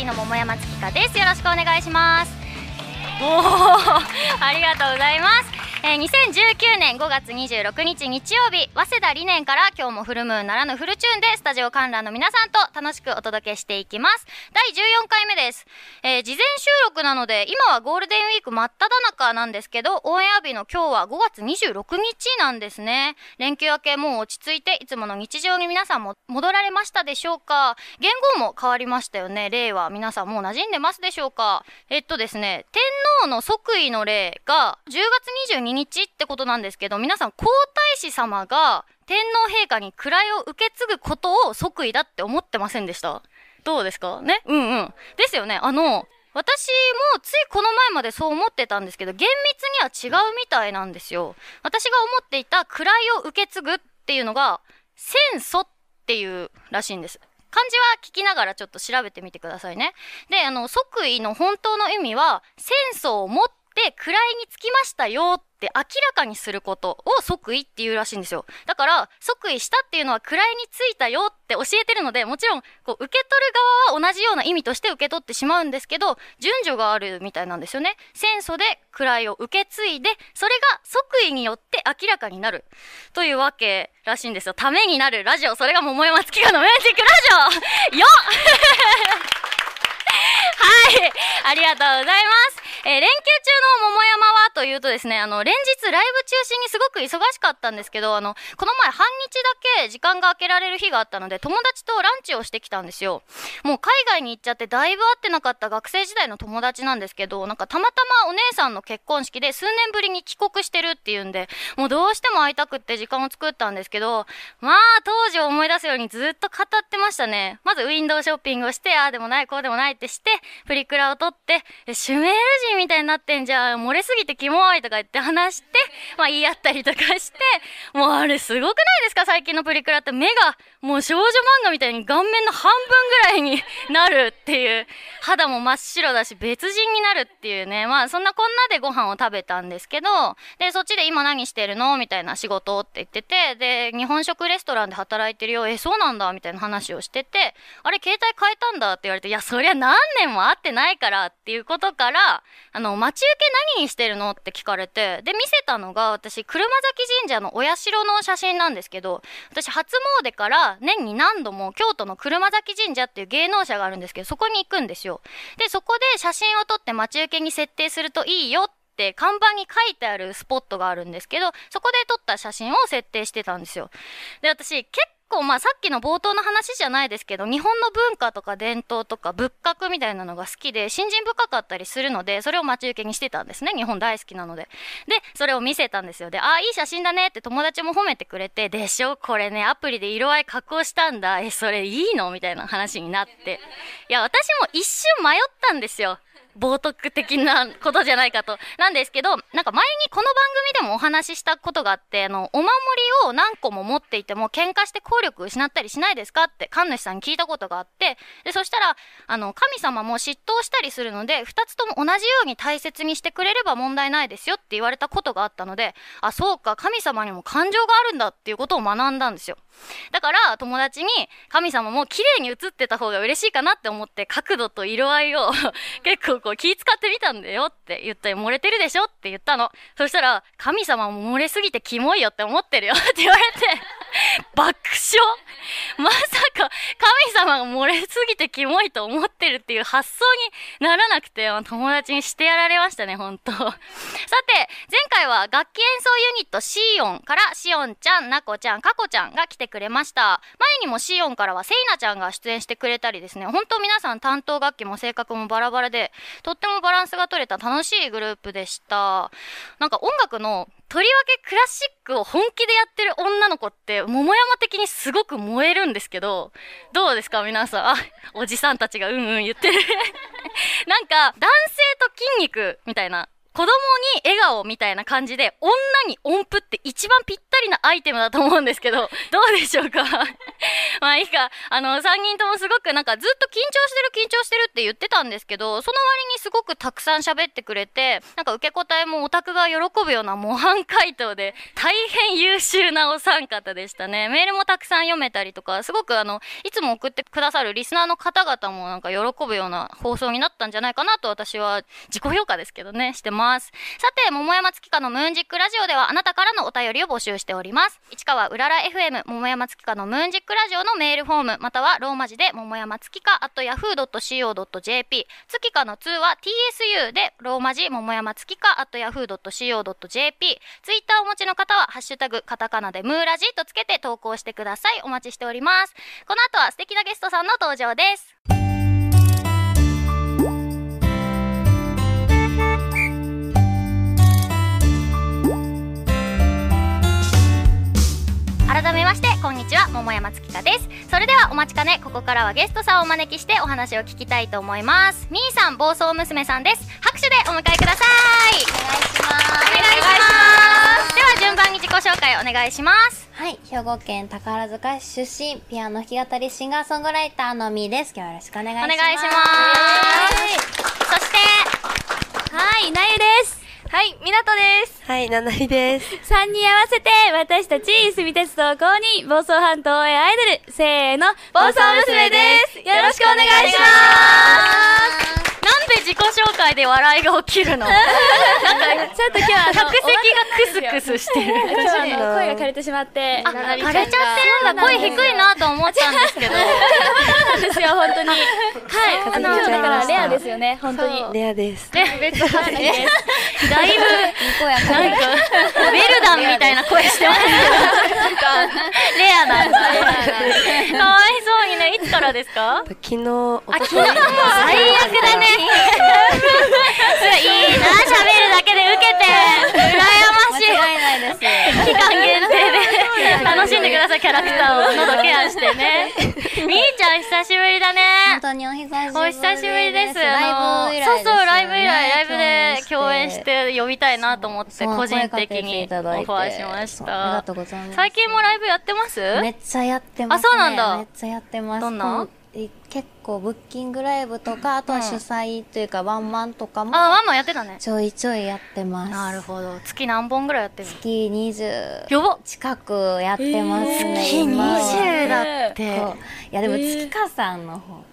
ティの桃山月香です。よろしくお願いします。おおありがとうございます。えー、2019年5月26日日曜日早稲田理念から今日もフルムーンならぬフルチューンでスタジオ観覧の皆さんと楽しくお届けしていきます。第14回目です、えー、事前収録なので今はゴールデンウィーク真っ只中なんですけどオンエア日の今日は5月26日なんですね。連休明けもう落ち着いていつもの日常に皆さんも戻られましたでしょうか？言語も変わりましたよね。例は皆さんもう馴染んでますでしょうか？えっとですね天皇の即位の例が10月22日ってことなんですけど皆さん皇太子様が天皇陛下に位を受け継ぐことを即位だって思ってませんでした？どうですか？ね？うんうん。ですよね。あの、私もついこの前までそう思ってたんですけど厳密には違うみたいなんですよ。私が思っていた位を受け継ぐっていうのが戦祖っていうらしいんです。漢字は聞きながらちょっと調べてみてくださいね。で、あの、即位の本当の意味は、戦争をもって位につきましたよって明らかにすることを即位っていうらしいんですよ。だから、即位したっていうのは位についたよって教えてるので、もちろん、こう、受け取る側は同じような意味として受け取ってしまうんですけど、順序があるみたいなんですよね。戦争で位を受け継いで、それが即位によって明らかになる。というわけらしいんですよ。ためになるラジオ。それが桃山月花のメージックラジオよっ はい、ありがとうございます。えー、連休中の桃山はというとですね、あの、連日ライブ中心にすごく忙しかったんですけど、あの、この前半日だけ時間が空けられる日があったので、友達とランチをしてきたんですよ。もう海外に行っちゃってだいぶ会ってなかった学生時代の友達なんですけど、なんかたまたまお姉さんの結婚式で数年ぶりに帰国してるっていうんで、もうどうしても会いたくって時間を作ったんですけど、まあ当時を思い出すようにずっと語ってましたね。まずウィンドウショッピングをして、ああでもない、こうでもないってして、プリクラを撮って、シュメール人みたいになってんじゃん、漏れすぎてキモいとか言って話して、まあ言い合ったりとかして、もうあれすごくないですか？最近のプリクラって目がもう少女漫画みたいに顔面の半分ぐらいになるっていう、肌も真っ白だし別人になるっていうね、まあそんなこんなでご飯を食べたんですけど、で、そっちで今何してるのみたいな仕事って言ってて、で、日本食レストランで働いてるよ、え、そうなんだみたいな話をしてて、あれ携帯変えたんだって言われて、いや、そりゃ何年も会ってないからっていうことから、あの、待ち受け何にしてるのって聞かれて、で、見せたのが私、車崎神社のお社の写真なんですけど、私初詣から年に何度も京都の車崎神社っていう芸能者があるんですけど、そこに行くんですよ。で、そこで写真を撮って待ち受けに設定するといいよって看板に書いてあるスポットがあるんですけど、そこで撮った写真を設定してたんですよ。で、私結構まあさっきの冒頭の話じゃないですけど、日本の文化とか伝統とか仏閣みたいなのが好きで、信心深かったりするので、それを待ち受けにしてたんですね。日本大好きなので。で、それを見せたんですよ。で、ああ、いい写真だねって友達も褒めてくれて、でしょこれね、アプリで色合い加工したんだ。え、それいいの？みたいな話になって。いや、私も一瞬迷ったんですよ。冒涜的なことじゃないかと。なんですけど、なんか前にこの番組でもお話ししたことがあって、あの、お守りを何個も持っていても喧嘩して効力失ったりしないですかって神主さんに聞いたことがあって、で、そしたら、あの、神様も嫉妬したりするので、二つとも同じように大切にしてくれれば問題ないですよって言われたことがあったので、あ、そうか、神様にも感情があるんだっていうことを学んだんですよ。だから友達に神様も綺麗に映ってた方が嬉しいかなって思って角度と色合いを 結構こう気使ってみたんだよって言ったら漏れてるでしょって言ったの。そしたら神様も漏れすぎてキモいよって思ってるよって言われて 爆笑？まさか神様が漏れすぎてキモいと思ってるっていう発想にならなくて友達にしてやられましたね、ほんと。さて、前回は楽器演奏ユニットシーオンからシオンちゃん、ナコちゃん、カコちゃんが来てくれました。前にもシオンからはセイナちゃんが出演してくれたりですね、本当皆さん担当楽器も性格もバラバラで、とってもバランスが取れた楽しいグループでした。なんか音楽のとりわけクラシックを本気でやってる女の子って、桃山的にすごく燃えるんですけど、どうですか皆さん？あ、おじさんたちがうんうん言ってる なんか、男性と筋肉みたいな子供に笑顔みたいな感じで、女に音符って一番ぴったりなアイテムだと思うんですけど、どうでしょうか？まあいいか、あの、3人ともすごくなんかずっと緊張してる緊張してるって言ってたんですけど、その割にすごくたくさん喋ってくれて、なんか受け答えもオタクが喜ぶような模範回答で、大変優秀なお三方でしたね。メールもたくさん読めたりとか、すごくあの、いつも送ってくださるリスナーの方々もなんか喜ぶような放送になったんじゃないかなと私は自己評価ですけどね、してます。さて、桃山月花のムーンジックラジオではあなたからのお便りを募集しております。市川うらら FM 桃山月花のムーンジックラジオのメールフォーム、またはローマ字で桃山月花 at yahoo.co.jp 月花の2は TSU でローマ字桃山月花 at yahoo.co.jp ツイッターをお持ちの方はハッシュタグカタカナでムーラジとつけて投稿してください。お待ちしております。この後は素敵なゲストさんの登場です。改めましてこんにちは桃山月花です。それではお待ちかねここからはゲストさんをお招きしてお話を聞きたいと思います。みーさん暴走娘さんです。拍手でお迎えください。お願いします。お願いします。では順番に自己紹介お願いします。はい、兵庫県宝塚市出身、ピアノ弾き語りシンガーソングライターのみーです。今日はよろしくお願いします。お願いします。そしてはい、なゆです。はい、みなとです。はい、七井です。3人合わせて、私たち、住み鉄道公認、房総半島応援アイドル、せーの、房総娘です。よろしくお願いします。なんで笑いが起きるの ちょっと今日は客席がクスクスしてる今日はあの声が枯れてしまって、あ、枯れちゃってるんだ。声低いなと思ったんですけど。なんですよ、本当に。はい、あの、だからレアですよね、本当に。レアです。ね、別はいだいぶ、なんか、ウェルダンみたいな声してますけど。レアなんだ。かわいそうにね、いつからですか？昨日、昨日、最悪だね。いいな、喋るだけで受けて。羨ましい。い。期間限定で楽しんでください、キャラクターを喉ケアしてね。みーちゃん久しぶりだね。本当にお久しぶりです。お久しぶりです。ライブ以来ですよねそうそう、ライブ以来、ライブで共共演して呼びたいなと思って、個人的にオファーしましそうありがたと。うございます。最近もライブやってます？めっちゃやってます、ね。あそうなんだめっちゃやってます。どんな？結構ブッキングライブとか、あとは主催というか、ワンマンとかも、あ、ワンマンやってたね。ちょいちょいやってます。なるほど。月何本ぐらいやってるの？月20やば近くやってますね、月今は20だって。いやでも月花さんの方。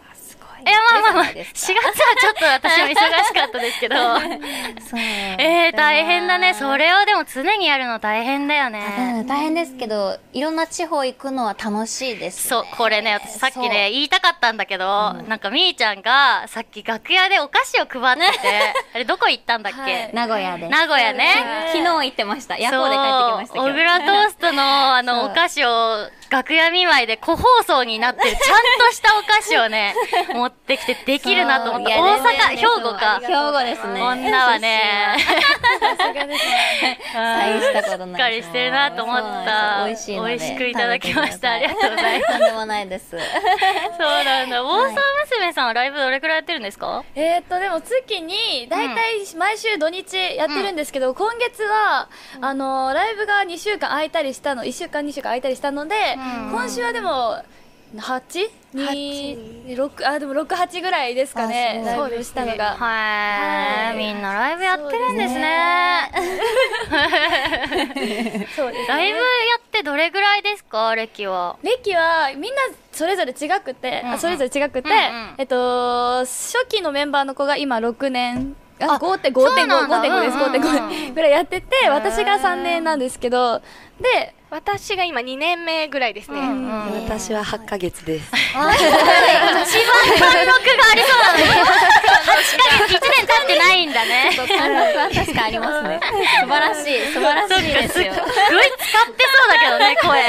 え、まあまあまあ、4いい月はちょっと私も忙しかったですけど。そう えー、大変だね。それをでも常にやるの大変だようね。ん大変ですけど、いろんな地方行くのは楽しいです、ね。そう、これね、私さっきね、言いたかったんだけど、なんかみーちゃんがさっき楽屋でお菓子を配ってて、あれどこ行ったんだっけ、はい名古屋で。名古屋ね。昨日行ってました。夜行で帰ってきましたそう、小倉トーストのあの、お菓子を楽屋見舞いで個包装になってる、ちゃんとしたお菓子をね、持ってきてできるなと思った。大阪、兵庫か。兵庫ですね。女はね、大したことない。しっかりしてるなと思った。美味しい。美味しくいただきました。ありがとうございます。とんでもないです。そうなんだ。暴走娘さんはライブどれくらいやってるんですか？えーっと、でも月に、だいたい毎週土日やってるんですけど、今月は、あの、ライブが2週間空いたりしたの、1週間2週間空いたりしたので、うん今週はでも、8? 2、6、あ、でも6、8ぐらいですかね、あすごいライブしたのが。はい。はい。みんなライブやってるんですね。そうですね。ライブやってどれぐらいですか？歴は。歴はみんなそれぞれ違くて、うんうん。あそれぞれ違くて、うんうん。えっと初期のメンバーの子が今6年。ああ5.5そうなんだ。5.5です。うんうんうん。5.5ぐらいやってて私が3年なんですけど。で私が今2年目ぐらいですね。うんうん私は8ヶ月です。一番貫禄がありそうなのに、8ヶ月1年経ってないんだね。貫禄は確かありますね。素晴らしい、素晴らしいですよ。すっごい使ってそうだけどね、声。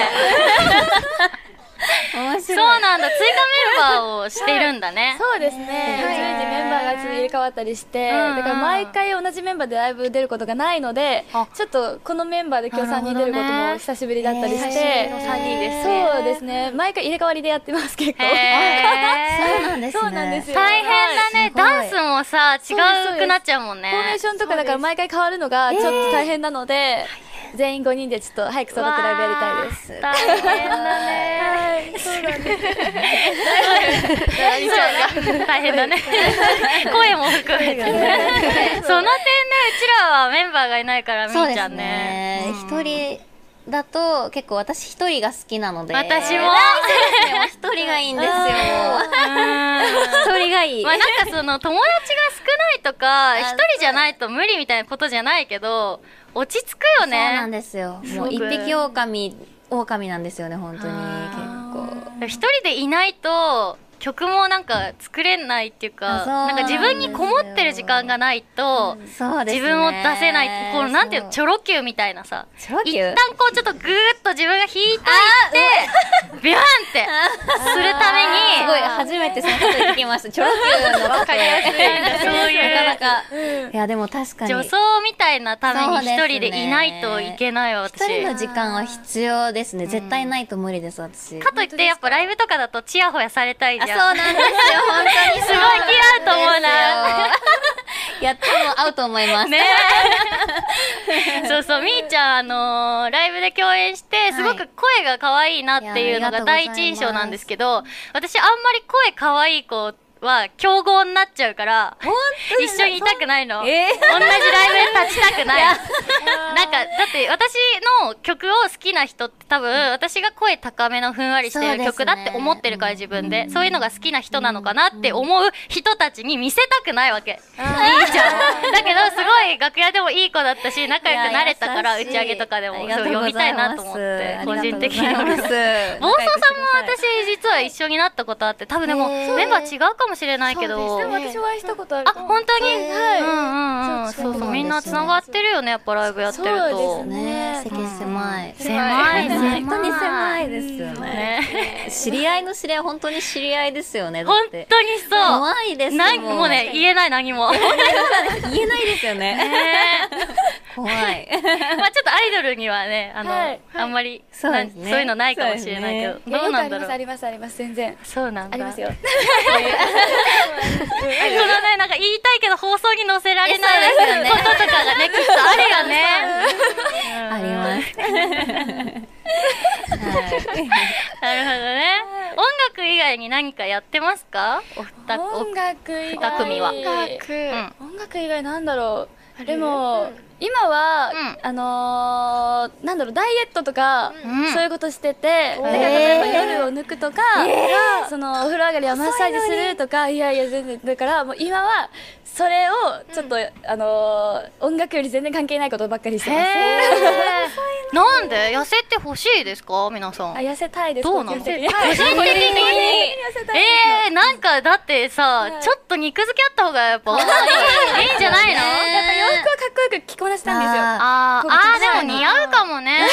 んだ。追加メンバーをしてるんだね。そうですね。はい随時メンバーが入れ替わったりして、だから毎回同じメンバーでライブ出ることがないのであ。ちょっとこのメンバーで今日3人出ることも久しぶりだったりして、へー。の3人ですね。そうですね。毎回入れ替わりでやってます結構。そうなんですね。そうなんですよ。大変だね。ダンスもさ、違そうくなっちゃうもんね。フォーメーションとかだから毎回変わるのがちょっと大変なので、全員5人でちょっと早く育ってライブやりたいです。大変だね。はい、そうなんです。そう大変だね。声も含めてその点ねうちらはメンバーがいないからみーちゃんね。一人だと結構私一人が好きなので。私も。一人がいいんですよ。一人がいい。まあなんかその友達がいとかあ一人じゃないと無理みたいなことじゃないけど落ち着くよそうなんねですよ。もう一匹狼狼なんですよね本当に。あ結一人でいないと曲もなんか作れないっていうかなんか自分にこもってる時間がないとうですね。自分を出せないこうなんていうのチョロ Q みたいなさチョロ Q？一旦こうちょっとグーッと自分が引いといてビューンってするためにすごい初めてそのこと聞きました。チョロ Q のわかりやすいそういう。なかなか。いやでも確かに女装みたいなために一人でいないといけないわ一私人の時間は必要ですね。絶対ないと無理です私。かといってやっぱライブとかだとチヤホヤされたいそうなんですよ。本当にすごい気合うと思うな。やっても合うと思います。ね。そうそうみーちゃんあのーライブで共演してすごく声が可愛いなっていうのが第一印象なんですけど私あんまり声可愛い子は競合になっちゃうから一緒にいたくないの、えー。同じライブで立ちたくない。なんかだって私の曲を好きな人って多分私が声高めのふんわりしてる曲だって思ってるから自分で。そういうのが好きな人なのかなって思う人たちに見せたくないわけ。いいじゃん。だけどすごい楽屋でもいい子だったし仲良くなれたから打ち上げとかでもそうう呼びたいなと思って個人的に暴走さんも私実は一緒になったことあって多分でもメンバー違うかもしれないけど。でも私お会いしたことあるあ本当に、はい。うんうんうん。そうそうみんなつながってるよ。ねやっぱライブやってるとそうですね。席狭い。狭い。本当に狭い。いですよね。ね。知り合いの知り合い本当に知り合いですよねだ本当にそう。怖いですもう。ね言えない何も。ね。言えないですよね怖い。まあちょっとアイドルにはねあの、はい。あんまりそうね。そういうのないかもしれないけど、そういやどうなんだろう。ありますあります全然。そうなんだ。ありますよ。このねなんか言いたいけど放送に載せられないこととかがねきっとあるよね。あります。はい。なるほどね。音楽以外に何かやってますか？お二お音楽以外。うん。音楽以外なんだろう。でも今は、うん。あのー、なんだろうダイエットとか、うん。そういうことしてて、だから例えば夜を抜くとか、そのお風呂上がりはマッサージするとかいやいや全然。だからもう今はそれをちょっと、あのー、音楽より全然関係ないことばっかりしてます。なんで？痩せてほしいですか？皆さん。あ痩せたいです。どうなの？個人的に。えー、なんかだってさ、ちょっと肉付きあった方がやっぱい。いんじゃないの？やっぱ洋服はかっこよく着こなしたんですよ。あー。あーでも似合うかもね。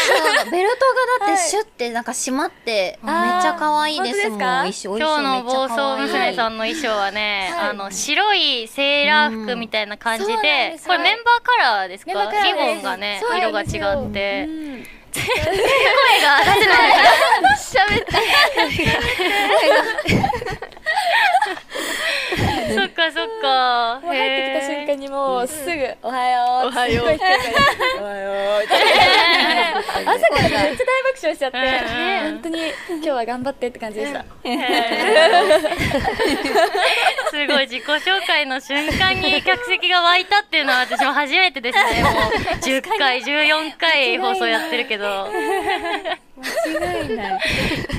ベルトがだってシュッてなんか締まってめっちゃ可愛いですもん。今日の暴走娘さんんの衣装はね、はい。あの白いセーラー服みたいな感じでこれメンバーカラーですか？リボンがね色が違って、うん声が出せない。喋って。そっかそっかもう入って。きた瞬間にもうすぐ「おはよう」おはようおはよう」朝からめっちゃ大爆笑しちゃって、本当に今日は頑張って。って。感じでした、すごい自己紹介の瞬間に客席が湧いたって。いうのは私も初めて。ですねもう10回14回放送やって。るけど girl. 間違いない。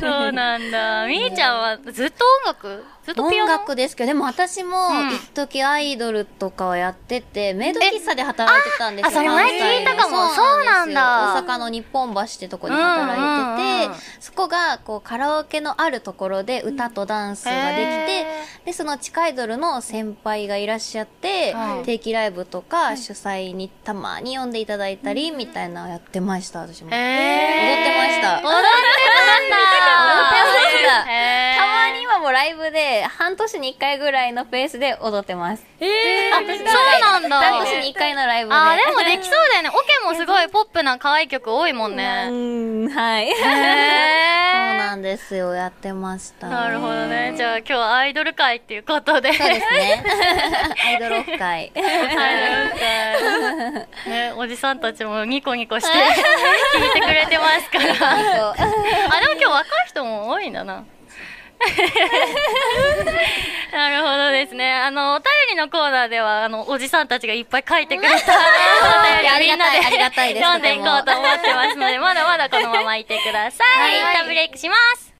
そうなんだ。みーちゃんはずっと音楽？ずっと音ノ？楽ですけどでも私もうん。一時アイドルとかはやっててメイド喫茶で働いてたんですよ。ああそれ前聞いたかも。そうなんだ。大阪の日本橋ってとこで働いてて、うんうんうん。そこがこうカラオケのあるところで歌とダンスができて、へでその地下アイドルの先輩がいらっしゃって、うん定期ライブとか主催にたまに呼んでいただいたりみたいなのやってました私も、え踊ってました踊ってた。んだ踊ってましたへーたまにはもうライブで半年に1回ぐらいのペースで踊ってます。えあそうなんだ。半年に1回のライブで。あーでもできそうだよね。オケもすごいポップな可愛い曲多いもんうねん、はい。そうへーなんですよ、やってました。なるほどね。じゃあ今日はアイドル会っていうことで。そうですね。アイドル会。アイドル会。ねおじさんたちもニコニコして聞いてくれてますから。あでも今日若い人も多いんだな なるほどですね。あの、お便りのコーナーでは、あの、おじさんたちがいっぱい書いてくれた お便りみんなで読んでいこうと思ってますので、まだまだこのままいてください。一旦ブレイクします。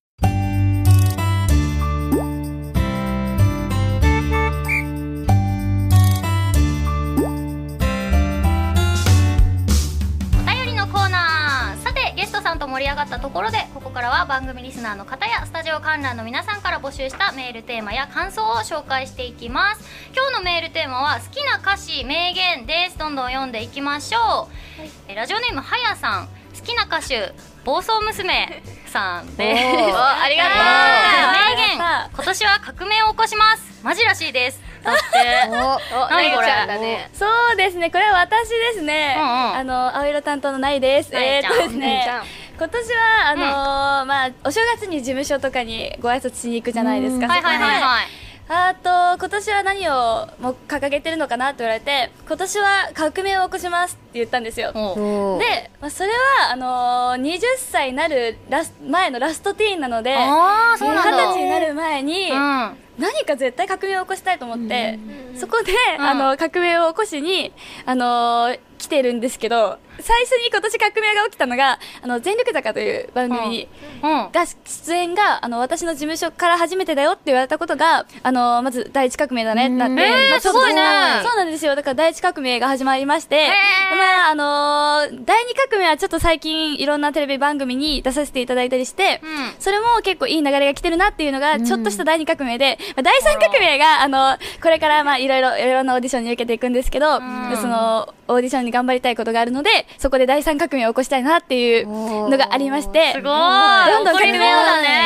盛り上がったところでここからは番組リスナーの方やスタジオ観覧の皆さんから募集したメールテーマや感想を紹介していきます。今日のメールテーマは好きな歌詞名言です。どんどん読んでいきましょう、えラジオネームはやさん。好きな歌手暴走娘さんです。ありがとう。名言。今年は革命を起こします。マジらしいです。だって。お、何これ。ね。そうですね。これは私ですね、うんうん。あの青色担当のないです。えー、っとですね。ちゃん今年はあのーまあお正月に事務所とかにご挨拶しに行くじゃないですか、はいはいはいはい。あと今年は何をもう掲げてるのかなって言われて今年は革命を起こしますって言ったんですよ。で、まあ、それはあのー、20歳になるラス前のラストティーンなのでああそうなんだ。20歳になる前に、うん。何か絶対革命を起こしたいと思って、そこで、ん。あの革命を起こしに、あのー来てるんですけど最初に今年革命が起きたのが「あの全力坂」という番組が出演があの私の事務所から初めてだよって言われたことがあのまず第一革命だねってなって、えーまあそうなんですよ。だから第一革命が始まりまして、ー。まああのー第二革命はちょっと最近いろんなテレビ番組に出させていただいたりして、うん。それも結構いい流れが来てるなっていうのがちょっとした第二革命で、まあ第三革命があのこれからまあいろいろいろんなオーディションに受けていくんですけど、ん。そのオーディションに頑張りたいことがあるのでそこで第三革命を起こしたいなっていうのがありましてすごい。どんどん革命をね。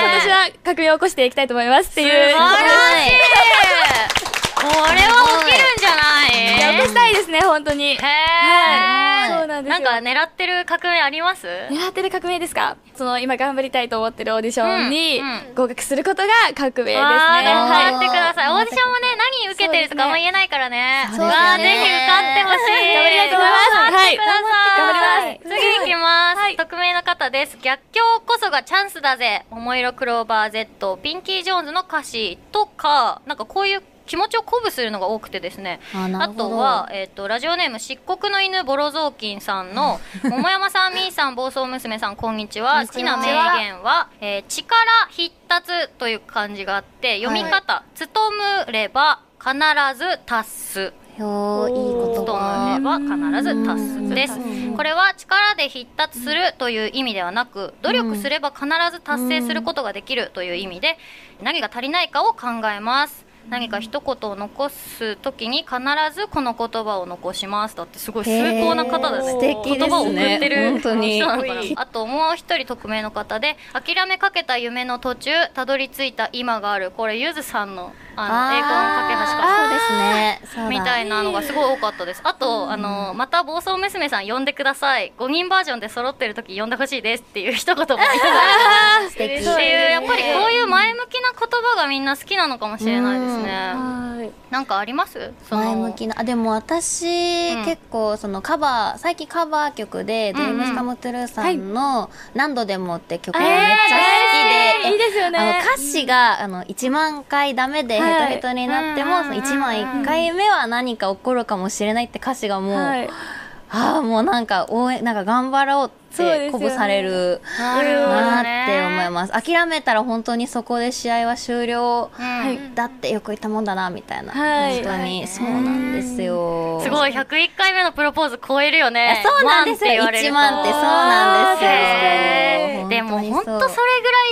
今年は革命を起こしていきたいと思いますっていう。素晴らしいこれは起きるんじゃない？いや起こしたいですね本当に。へはい。ーそうなんですよ。なんか狙ってる革命あります？狙ってる革命ですか？その今頑張りたいと思ってるオーディションにうんうん。合格することが革命ですね。あー頑はい。張ってください。オーディションもね、何受けてるとかあんま言えないからね。そうですね。ぜひ受かってほしい。頑張りたいと思います。頑張ってください。頑張ります。次行きます。匿名の方です。逆境こそがチャンスだぜ。桃色クローバー Z、ピンキー・ジョーンズの歌詞とか、なんかこういう気持ちを鼓舞するのが多くてですね。あとは、えっ、と、ラジオネーム、漆黒の犬ボロ雑巾さんの、桃山さん、みーさん、暴走娘さん、こんにちは。好きな名言は、えー力必達という漢字があって、読み方、努めれば必ず達す。よーいい言努葉。めれば必ず達すです。これは力で必達するという意味ではなく、努力すれば必ず達成することができるという意味で、何が足りないかを考えます。何か一言を残すときに必ずこの言葉を残します。だってすごい崇高な方だね。素敵ですね言葉を送ってる本当に人なのかなあともう一人匿名の方で諦めかけた夢の途中たどり着いた今があるこれゆずさんのあの栄光の架け橋かそうですね。みたいなのがすごい多かったです。あと、あの、また暴走娘さん呼んでください。5人バージョンで揃ってる時呼んでほしいですっていう一言もいただい 素敵。向きな言葉がみんな好きなのかもしれないですね。はい。なんかあります？前向きなあでも私、うん。結構そのカバー最近カバー曲で、うんうん。Dreams Come True さんの「何度でも」って曲がえーめっちゃ好きで、いいですよね。あの歌詞があの1万回ダメでヘトヘトになっても、はいその1万1回目は何か起こるかもしれないって歌詞がもう、はい。ああもうなんか応援なんか頑張ろうってそうですよね。鼓舞されるなって思います。諦めたら本当にそこで試合は終了。はいだってよく言ったもんだなみたいな、はい。本当に。そうなんですよ。すごい、101回目のプロポーズ超えるよね。そうなんですよ。万って言1われると。万ってそうなんですよ。でも本当にそれぐらい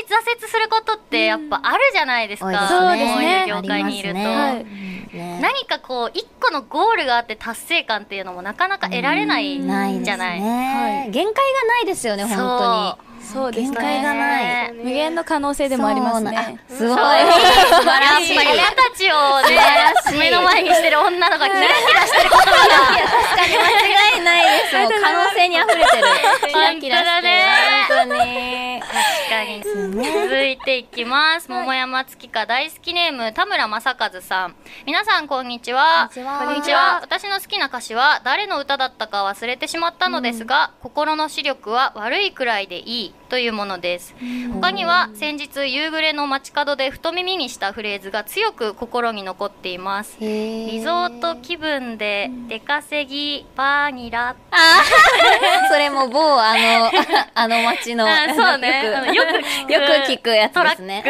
挫折することってやっぱあるじゃないですか。そうですね。業界にいると。ね。何かこう一個のゴールがあって達成感っていうのもなかなか得られないじゃない。ね、限界がないですよね、本当に。そうですね。限界がない。無限の可能性でもありますね。すごい。素晴らしい。親たちをね、目の前にしてる女の子がキラキラしてる言葉が。確かに間違いないです。可能性に溢れてる。キラキラしてる。本当に。確かに続いていきます。桃山月花大好きネーム田村正和さん。皆さんこんにちは。こんにちは。私の好きな歌詞は誰の歌だったか忘れてしまったのですが、心の視力は悪いくらいでいいというものです。他には先日夕暮れの街角でふと耳にしたフレーズが強く心に残っています。リリゾート気分で出稼ぎバーニラ それも某あの、あの街の。あそうね。よく聞く。よく聞くやつですね。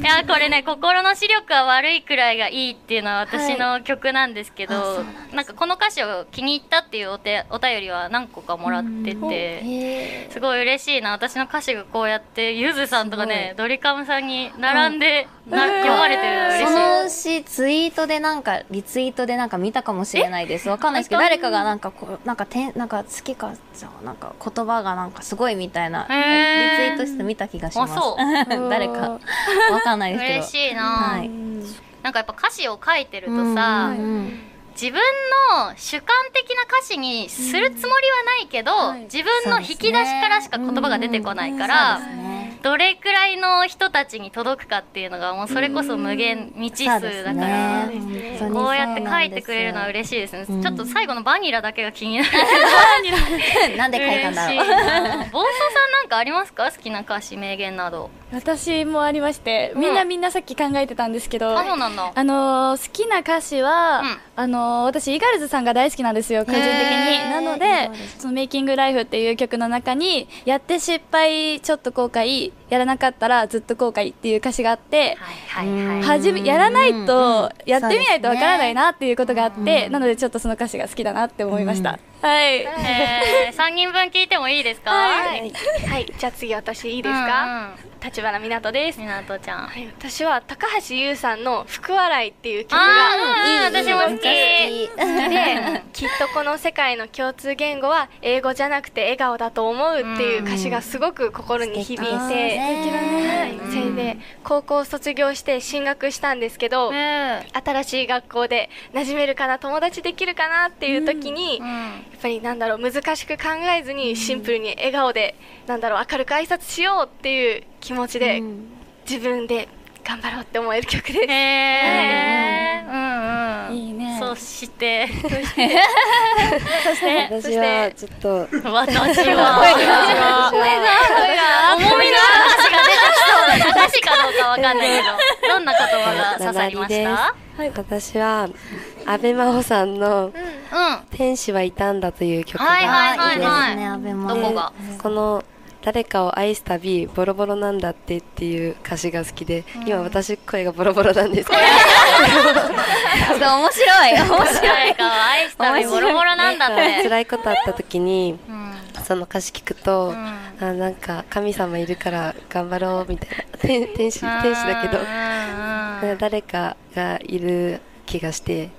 いやこれね心の視力は悪いくらいがいいっていうのは私の曲なんですけど、なんか。この歌詞を気に入ったっていうお手お便りは何個かもらってて。へすごい嬉しいな。私の歌詞がこうやってゆずさんとかねドリカムさんに並んで、な読まれてるの嬉しい。その詩ツイートでなんかリツイートでなんか見たかもしれないです。わかんないですけど誰かがなんかこうなんかてんなんか好きかじゃあなんか言葉がなんかすごいみたいなリツイへーートして見た気がします。あそ 誰か。わかんないですけど。嬉しいな、はい。なんかやっぱ歌詞を書いてるとさ、うん。うん自分の主観的な歌詞にするつもりはないけど、自分の引き出しからしか言葉が出てこないから、どれくらいの人たちに届くかっていうのがもうそれこそ無限未知数だから、こうやって書いてくれるのは嬉しいですね、うん。ちょっと最後のバニラだけが気になる。なんで書いたんだろう。嬉しい。な暴走さんなんかありますか？好きな歌詞名言など。私もありましてみんなみんなさっき考えてたんですけど、うなんだ。あのー好きな歌詞は、うん。あのー私イガールズさんが大好きなんですよ個人的へになのでその「メイキングライフ」っていう曲の中に「やって失敗ちょっと後悔 Bye. やらなかったらずっと後悔」っていう歌詞があってはいはいはい。はじめやらないとうんやってみないとわからないなっていうことがあっそうですね。てなのでちょっとその歌詞が好きだなって思いました。はい。えー、3人分聞いてもいいですか？はい、はい、じゃあ次私いいですか、立花みなとです。みなとちゃん。はい、私は高橋優さんの「福笑い」っていう曲があーうん私も好き。好きできっとこの世界の共通言語は英語じゃなくて笑顔だと思うっていう歌詞がすごく心に響いて、ね。はい、それで高校卒業して進学したんですけど、ね。新しい学校で馴染めるかな友達できるかなっていう時に、うん。やっぱりなんだろう難しく考えずにシンプルに笑顔でなんだろう明るく挨拶しようっていう気持ちで自分で頑張ろうって思える曲です。へえ、うんうん。いいね。そして、私はちょっと。私は、声が、重みの話が出てきそうな。話かどうかわかんないけど、どんな言葉が刺さりました？私は安倍真帆さんのうん。「天使はいたんだ」という曲がはいはいですはい。ねアベマどこが？この誰かを愛すたびボロボロなんだってっていう歌詞が好きで、今私声がボロボロなんですけど。面白い。面白い。誰かを愛したりボロボロなんだって。辛いことあった時にうん。その歌詞聞くと、ん。あなんか神様いるから頑張ろうみたいな。天天使天使だけど。誰かがいる気がして。が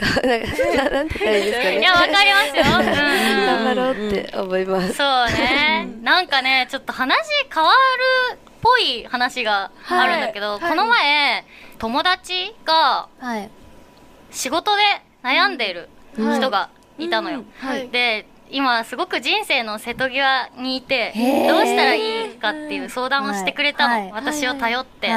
なんて言ですかね。いや、わかりますよ。頑張ろうって思います、そうね。なんかね、ちょっと話変わるっぽい話があるんだけど、この前、友達がはい。仕事で悩んでい。る人がいたのよ。はい。で、今すごく人生の瀬戸際にいて、どうしたらいいかっていう相談をしてくれたの。はい。私を頼って。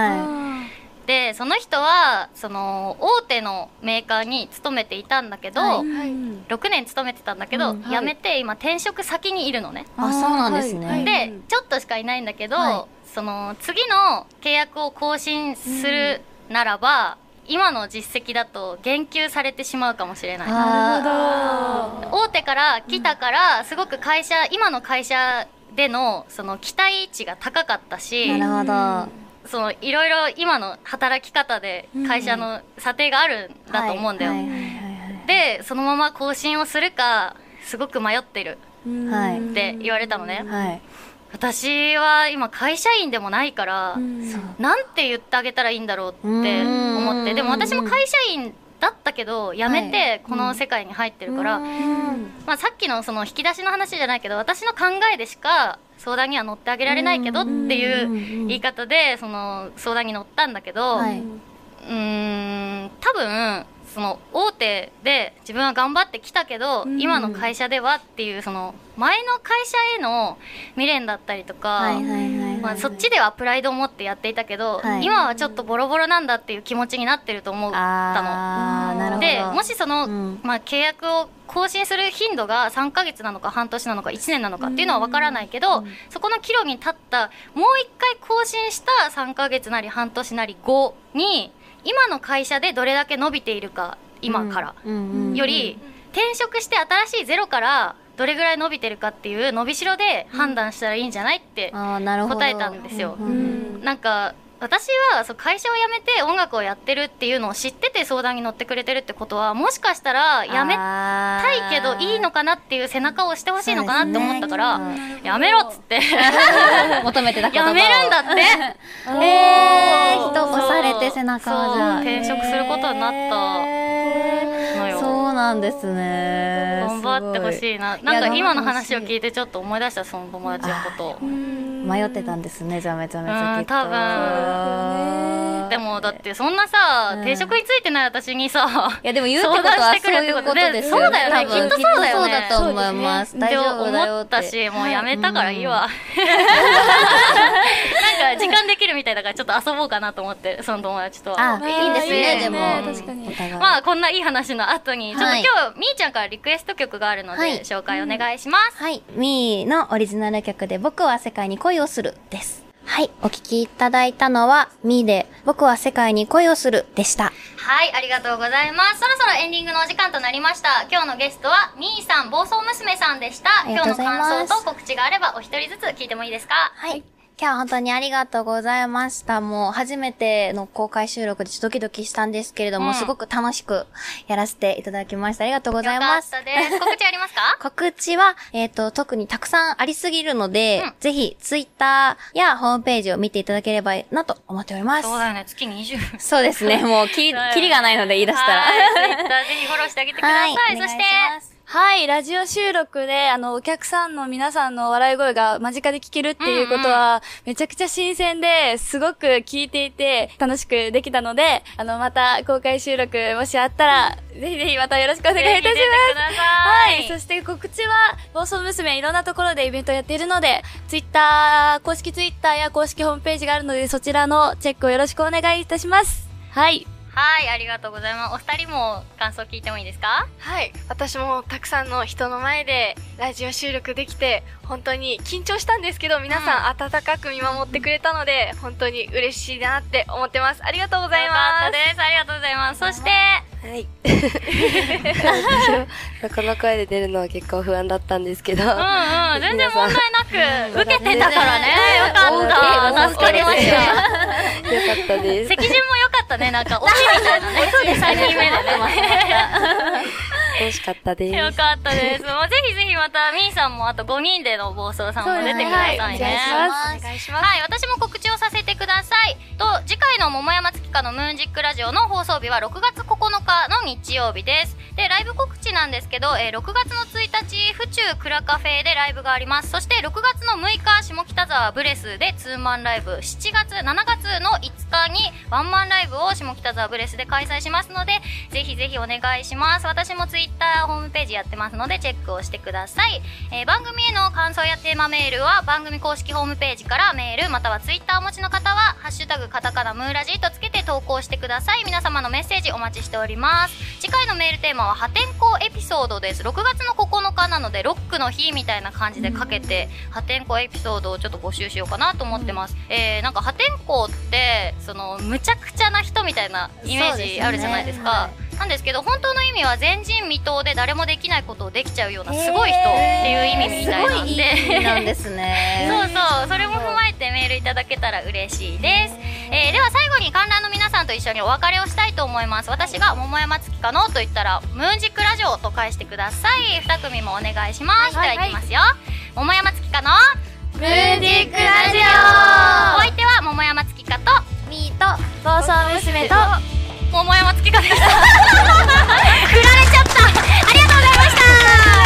はで、その人は、その、大手のメーカーに勤めていたんだけど、はい。6年勤めてたんだけど、うん辞めて今転職先にいるのね。あそうなんですね。で、ちょっとしかいないんだけど、はその次の契約を更新するならば、今の実績だと言及されてしまうかもしれない。あ大手から来たからすごく会社今の会社でのその期待値が高かったしーなるほどそのいろいろ今の働き方で会社の査定があるんだと思うんだよ、はい。はいでそのまま更新をするかすごく迷ってる。はい。はいって言われたのね、はい。私は今会社員でもないから、そうなんて言ってあげたらいいんだろうって思って。うん。でも私も会社員だったけど辞めはてこの世界に入ってるから、うん。まあ、さっきのその引き出しの話じゃないけど私の考えでしか相談には乗ってあげられないけどっていう言い方でその相談に乗ったんだけど、はい。うーん多分その大手で自分は頑張ってきたけど、うん今の会社ではっていうその前の会社への未練だったりとか、そっちではプライドを持ってやっていたけど、はい。今はちょっとボロボロなんだっていう気持ちになってると思ったの。あーなるほどでもしその、うん。まあ、契約を更新する頻度が3ヶ月なのか半年なのか1年なのかっていうのは分からないけど、そこの岐路に立ったもう一回更新した3ヶ月なり半年なり後に今の会社でどれだけ伸びているか今から、より転職して新しいゼロからどれぐらい伸びてるかっていう伸びしろで判断したらいいんじゃないって答えたんですよ。なんか私はそう会社を辞めて音楽をやってるっていうのを知ってて相談に乗ってくれてるってことはもしかしたら辞めたたいけどいいのかなっていう背中を押してほしいのかなって思ったから、ねやめろっつって。求めてたやめるんだって。えー、人押されて背中を転職することになったのよ。そうなんですね。頑張ってほしいな。なんか今の話を聞いてちょっと思い出したその友達のこと迷ってたんですねじゃあめちゃめちゃきっと。うん多分。でもだってそんなさ、うん。転職についてない私にさいやでも言うってことはそういうことですよそうだよねきっとそうだよね。そうだと思います。大丈夫。だよ思ったってしもうやめたからいいわ、なんか時間できるみたいだからちょっと遊ぼうかなと思ってその友達とあいいですねいいでも。ね。まあこんないい話の後にちょっとはい。今日みーちゃんからリクエスト曲があるので、はい。紹介お願いします、はい。ミーのオリジナル曲で僕は世界に恋をするです。はい。お聴きいただいたのは、ミーで僕は世界に恋をするでした。はい、ありがとうございます。そろそろエンディングのお時間となりました。今日のゲストは、みーさん、暴走娘さんでした。今日の感想と告知があれば、お一人ずつ聞いてもいいですか？はい。今日は本当にありがとうございました。もう初めての公開収録でちょっとドキドキしたんですけれども、うんすごく楽しくやらせていただきました。ありがとうございよかっます。たです。告知ありますか？告知は、えっ、と、特にたくさんありすぎるので、うんぜひ、ツイッターやホームページを見ていただければなと思っております。そうだよね、月20。そうですね。もう、きり、きりがないので言い出したら。はい、ツイッターぜひフォローしてあげてください。はいそして、はい、ラジオ収録で、あの、お客さんの皆さんの笑い声が間近で聞けるっていうことは、めちゃくちゃ新鮮で、すごく聞いていて、楽しくできたので、あの、また公開収録、もしあったら、ぜひぜひまたよろしくお願いいたします。さ。はいい、そして告知は、暴走娘いろんなところでイベントをやっているので、ツイッター、公式ツイッターや公式ホームページがあるので、そちらのチェックをよろしくお願いいたします。はい。はい、ありがとうございます。お二人も感想聞いてもいいですか？はい私もたくさんの人の前でラジオ収録できて本当に緊張したんですけど皆さん温かく見守ってくれたので本当に嬉しいなって思ってますありがとうございよかったますです。ありがとうございます。そして、はい。この声で出るのは結構不安だったんですけど、うんうん、全然問題なく、受けてたからね。よかった。助かりました。よかったです。席順もったね、なんか、オチみたいなね。そうです3人目でね。楽しかったです。よかったです。もうぜひぜひまた、みーさんもあと5人での暴走さんも出てくださいね。お願いしますはい、私も告知をさせてください。と、次回の桃山のムーンジックラジオの放送日は6月9日の日曜日です。で、ライブ告知なんですけど、えー6月の1日、府中クラカフェでライブがあります。そして6月の6日、下北沢ブレスでツーマンライブ。7月、7月の5日にワンマンライブを下北沢ブレスで開催しますので、ぜひぜひお願いします。私もツイッター、ホームページやってますので、チェックをしてください。えー番組への感想やテーマメールは番組公式ホームページからメールまたはツイッターお持ちの方は「ハッシュタグカタカナムーラジー」とつけて投稿してください。皆様のメッセージお待ちしております。次回のメールテーマは破天荒エピソードです。6月の9日なのでロックの日みたいな感じでかけて破天荒エピソードをちょっと募集しようかなと思ってます、えー、なんか破天荒ってそのむちゃくちゃな人みたいなイメージあるじゃないですか。なんですけど本当の意味は前人未到で誰もできないことをできちゃうようなすごい人っていう意味みたいなんで、すごいなんですね。そうそう。それも踏まえてメールいただけたら嬉しいです、えー、では最後に観覧の皆さんと一緒にお別れをしたいと思います。私が桃山月かのと言ったらムーンジックラジオと返してください。2組もお願いします、はい、ではいきますよ、桃山月かのムーンジックラジオ。お相手は桃山月かとミーと暴走娘と。桃山月かでした。振られちゃった。ありがとうございました。